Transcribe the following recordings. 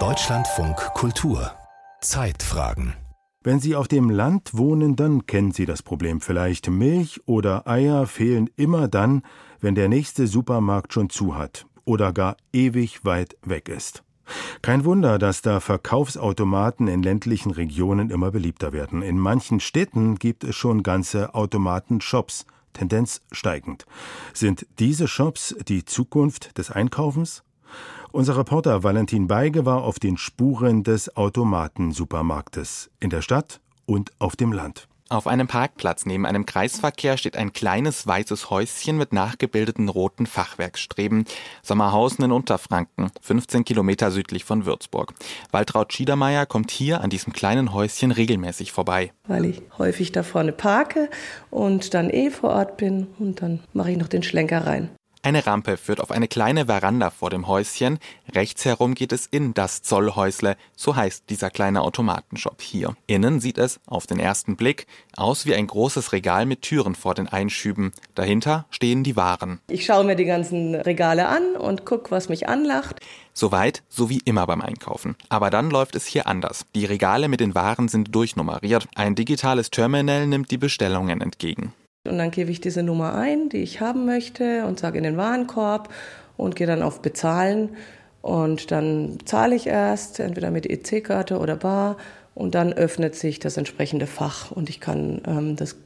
Deutschlandfunk Kultur Zeitfragen wenn Sie auf dem Land wohnen, dann kennen Sie das Problem vielleicht. Milch oder Eier fehlen immer dann, wenn der nächste Supermarkt schon zu hat oder gar ewig weit weg ist. Kein Wunder, dass da Verkaufsautomaten in ländlichen Regionen immer beliebter werden. In manchen Städten gibt es schon ganze Automatenshops, Tendenz steigend. Sind diese Shops die Zukunft des Einkaufens? Unser Reporter Valentin Beige war auf den Spuren des Automatensupermarktes in der Stadt und auf dem Land. Auf einem Parkplatz neben einem Kreisverkehr steht ein kleines weißes Häuschen mit nachgebildeten roten Fachwerkstreben. Sommerhausen in Unterfranken, 15 Kilometer südlich von Würzburg. Waltraud Schiedermeier kommt hier an diesem kleinen Häuschen regelmäßig vorbei. Weil ich häufig da vorne parke und dann eh vor Ort bin und dann mache ich noch den Schlenker rein. Eine Rampe führt auf eine kleine Veranda vor dem Häuschen. Rechts herum geht es in das Zollhäusle, so heißt dieser kleine Automatenshop hier. Innen sieht es, auf den ersten Blick, aus wie ein großes Regal mit Türen vor den Einschüben. Dahinter stehen die Waren. Ich schaue mir die ganzen Regale an und gucke, was mich anlacht. Soweit, so wie immer beim Einkaufen. Aber dann läuft es hier anders. Die Regale mit den Waren sind durchnummeriert. Ein digitales Terminal nimmt die Bestellungen entgegen. Und dann gebe ich diese Nummer ein, die ich haben möchte und sage in den Warenkorb und gehe dann auf Bezahlen. Und dann zahle ich erst, entweder mit EC-Karte oder Bar. Und dann öffnet sich das entsprechende Fach und ich kann ähm, das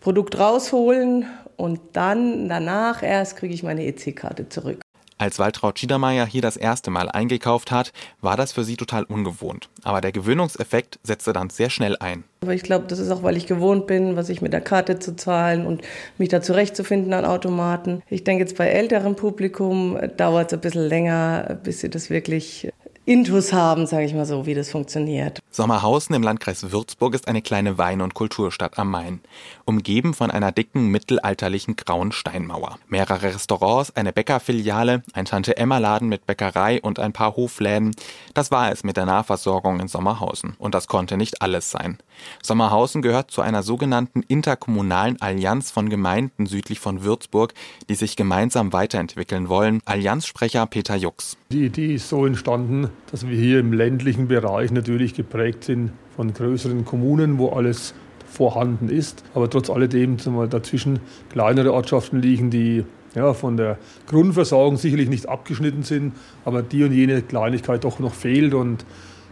Produkt rausholen und dann danach erst kriege ich meine EC-Karte zurück. Als Waltraud Schiedermeier hier das erste Mal eingekauft hat, war das für sie total ungewohnt. Aber der Gewöhnungseffekt setzte dann sehr schnell ein. Aber ich glaube, das ist auch, weil ich gewohnt bin, was ich mit der Karte zu zahlen und mich da zurechtzufinden an Automaten. Ich denke jetzt bei älterem Publikum dauert es ein bisschen länger, bis sie das wirklich Intus haben, sage ich mal so, wie das funktioniert. Sommerhausen im Landkreis Würzburg ist eine kleine Wein- und Kulturstadt am Main, umgeben von einer dicken mittelalterlichen grauen Steinmauer. Mehrere Restaurants, eine Bäckerfiliale, ein Tante-Emma-Laden mit Bäckerei und ein paar Hofläden. Das war es mit der Nahversorgung in Sommerhausen. Und das konnte nicht alles sein. Sommerhausen gehört zu einer sogenannten interkommunalen Allianz von Gemeinden südlich von Würzburg, die sich gemeinsam weiterentwickeln wollen. Allianzsprecher Peter Jux. Die Idee ist so entstanden, dass wir hier im ländlichen Bereich natürlich geprägt sind von größeren Kommunen, wo alles vorhanden ist, aber trotz alledem dazwischen kleinere Ortschaften liegen, die ja, von der Grundversorgung sicherlich nicht abgeschnitten sind, aber die und jene Kleinigkeit doch noch fehlt. Und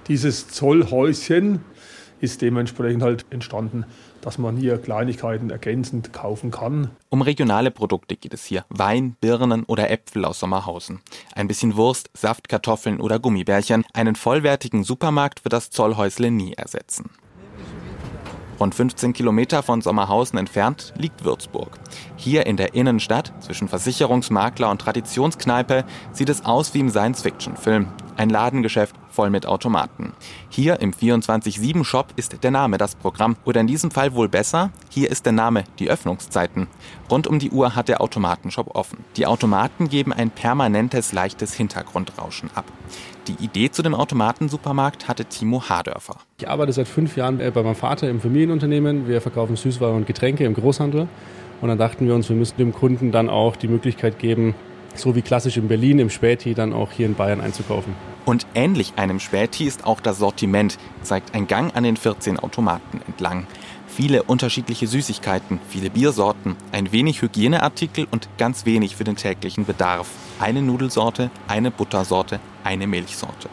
dieses Zollhäuschen ist dementsprechend halt entstanden, dass man hier Kleinigkeiten ergänzend kaufen kann. Um regionale Produkte geht es hier. Wein, Birnen oder Äpfel aus Sommerhausen. Ein bisschen Wurst, Saft, Kartoffeln oder Gummibärchen. Einen vollwertigen Supermarkt wird das Zollhäusle nie ersetzen. Rund 15 Kilometer von Sommerhausen entfernt liegt Würzburg. Hier in der Innenstadt, zwischen Versicherungsmakler und Traditionskneipe, sieht es aus wie im Science-Fiction-Film. Ein Ladengeschäft voll mit Automaten. Hier im 24-7-Shop ist der Name das Programm. Oder in diesem Fall wohl besser, hier ist der Name die Öffnungszeiten. Rund um die Uhr hat der Automatenshop offen. Die Automaten geben ein permanentes, leichtes Hintergrundrauschen ab. Die Idee zu dem Automatensupermarkt hatte Timo Hardörfer. Ich arbeite seit fünf Jahren bei meinem Vater im Familienunternehmen. Wir verkaufen Süßwaren und Getränke im Großhandel. Und dann dachten wir uns, wir müssen dem Kunden dann auch die Möglichkeit geben, so wie klassisch in Berlin im Späti dann auch hier in Bayern einzukaufen. Und ähnlich einem Späti ist auch das Sortiment, zeigt ein Gang an den 14 Automaten entlang. Viele unterschiedliche Süßigkeiten, viele Biersorten, ein wenig Hygieneartikel und ganz wenig für den täglichen Bedarf. Eine Nudelsorte, eine Buttersorte, eine Milchsorte.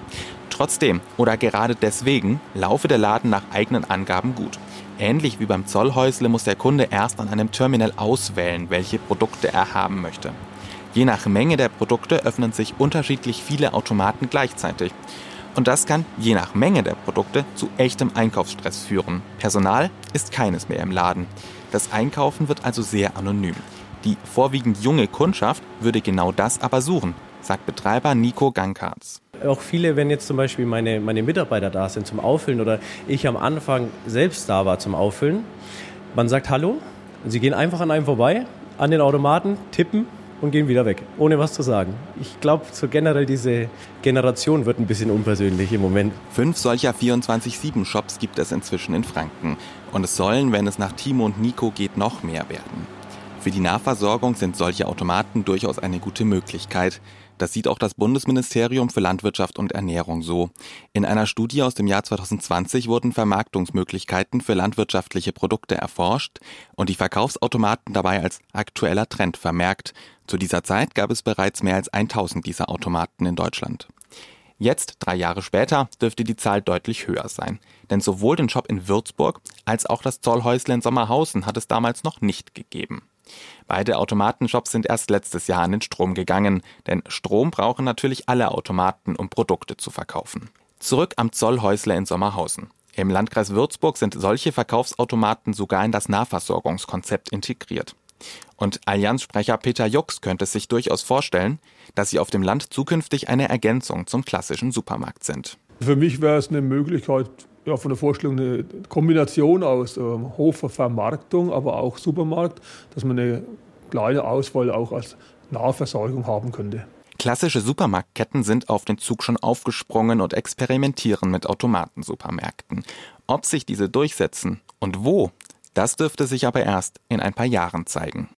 Trotzdem oder gerade deswegen laufe der Laden nach eigenen Angaben gut. Ähnlich wie beim Zollhäusle muss der Kunde erst an einem Terminal auswählen, welche Produkte er haben möchte. Je nach Menge der Produkte öffnen sich unterschiedlich viele Automaten gleichzeitig. Und das kann, je nach Menge der Produkte, zu echtem Einkaufsstress führen. Personal ist keines mehr im Laden. Das Einkaufen wird also sehr anonym. Die vorwiegend junge Kundschaft würde genau das aber suchen, sagt Betreiber Nico Gankarts. Auch viele, wenn jetzt zum Beispiel meine, meine Mitarbeiter da sind zum Auffüllen oder ich am Anfang selbst da war zum Auffüllen, man sagt Hallo sie gehen einfach an einem vorbei, an den Automaten, tippen und gehen wieder weg, ohne was zu sagen. Ich glaube, so generell diese Generation wird ein bisschen unpersönlich im Moment. Fünf solcher 24-7-Shops gibt es inzwischen in Franken. Und es sollen, wenn es nach Timo und Nico geht, noch mehr werden. Für die Nahversorgung sind solche Automaten durchaus eine gute Möglichkeit. Das sieht auch das Bundesministerium für Landwirtschaft und Ernährung so. In einer Studie aus dem Jahr 2020 wurden Vermarktungsmöglichkeiten für landwirtschaftliche Produkte erforscht und die Verkaufsautomaten dabei als aktueller Trend vermerkt. Zu dieser Zeit gab es bereits mehr als 1000 dieser Automaten in Deutschland. Jetzt, drei Jahre später, dürfte die Zahl deutlich höher sein. Denn sowohl den Shop in Würzburg als auch das Zollhäusle in Sommerhausen hat es damals noch nicht gegeben. Beide Automatenshops sind erst letztes Jahr an den Strom gegangen, denn Strom brauchen natürlich alle Automaten, um Produkte zu verkaufen. Zurück am Zollhäusle in Sommerhausen. Im Landkreis Würzburg sind solche Verkaufsautomaten sogar in das Nahversorgungskonzept integriert. Und Allianzsprecher Peter Jux könnte sich durchaus vorstellen, dass sie auf dem Land zukünftig eine Ergänzung zum klassischen Supermarkt sind. Für mich wäre es eine Möglichkeit, ja, von der Vorstellung eine Kombination aus äh, Hochvermarktung, aber auch Supermarkt, dass man eine kleine Auswahl auch als Nahversorgung haben könnte. Klassische Supermarktketten sind auf den Zug schon aufgesprungen und experimentieren mit Automatensupermärkten. Ob sich diese durchsetzen und wo, das dürfte sich aber erst in ein paar Jahren zeigen.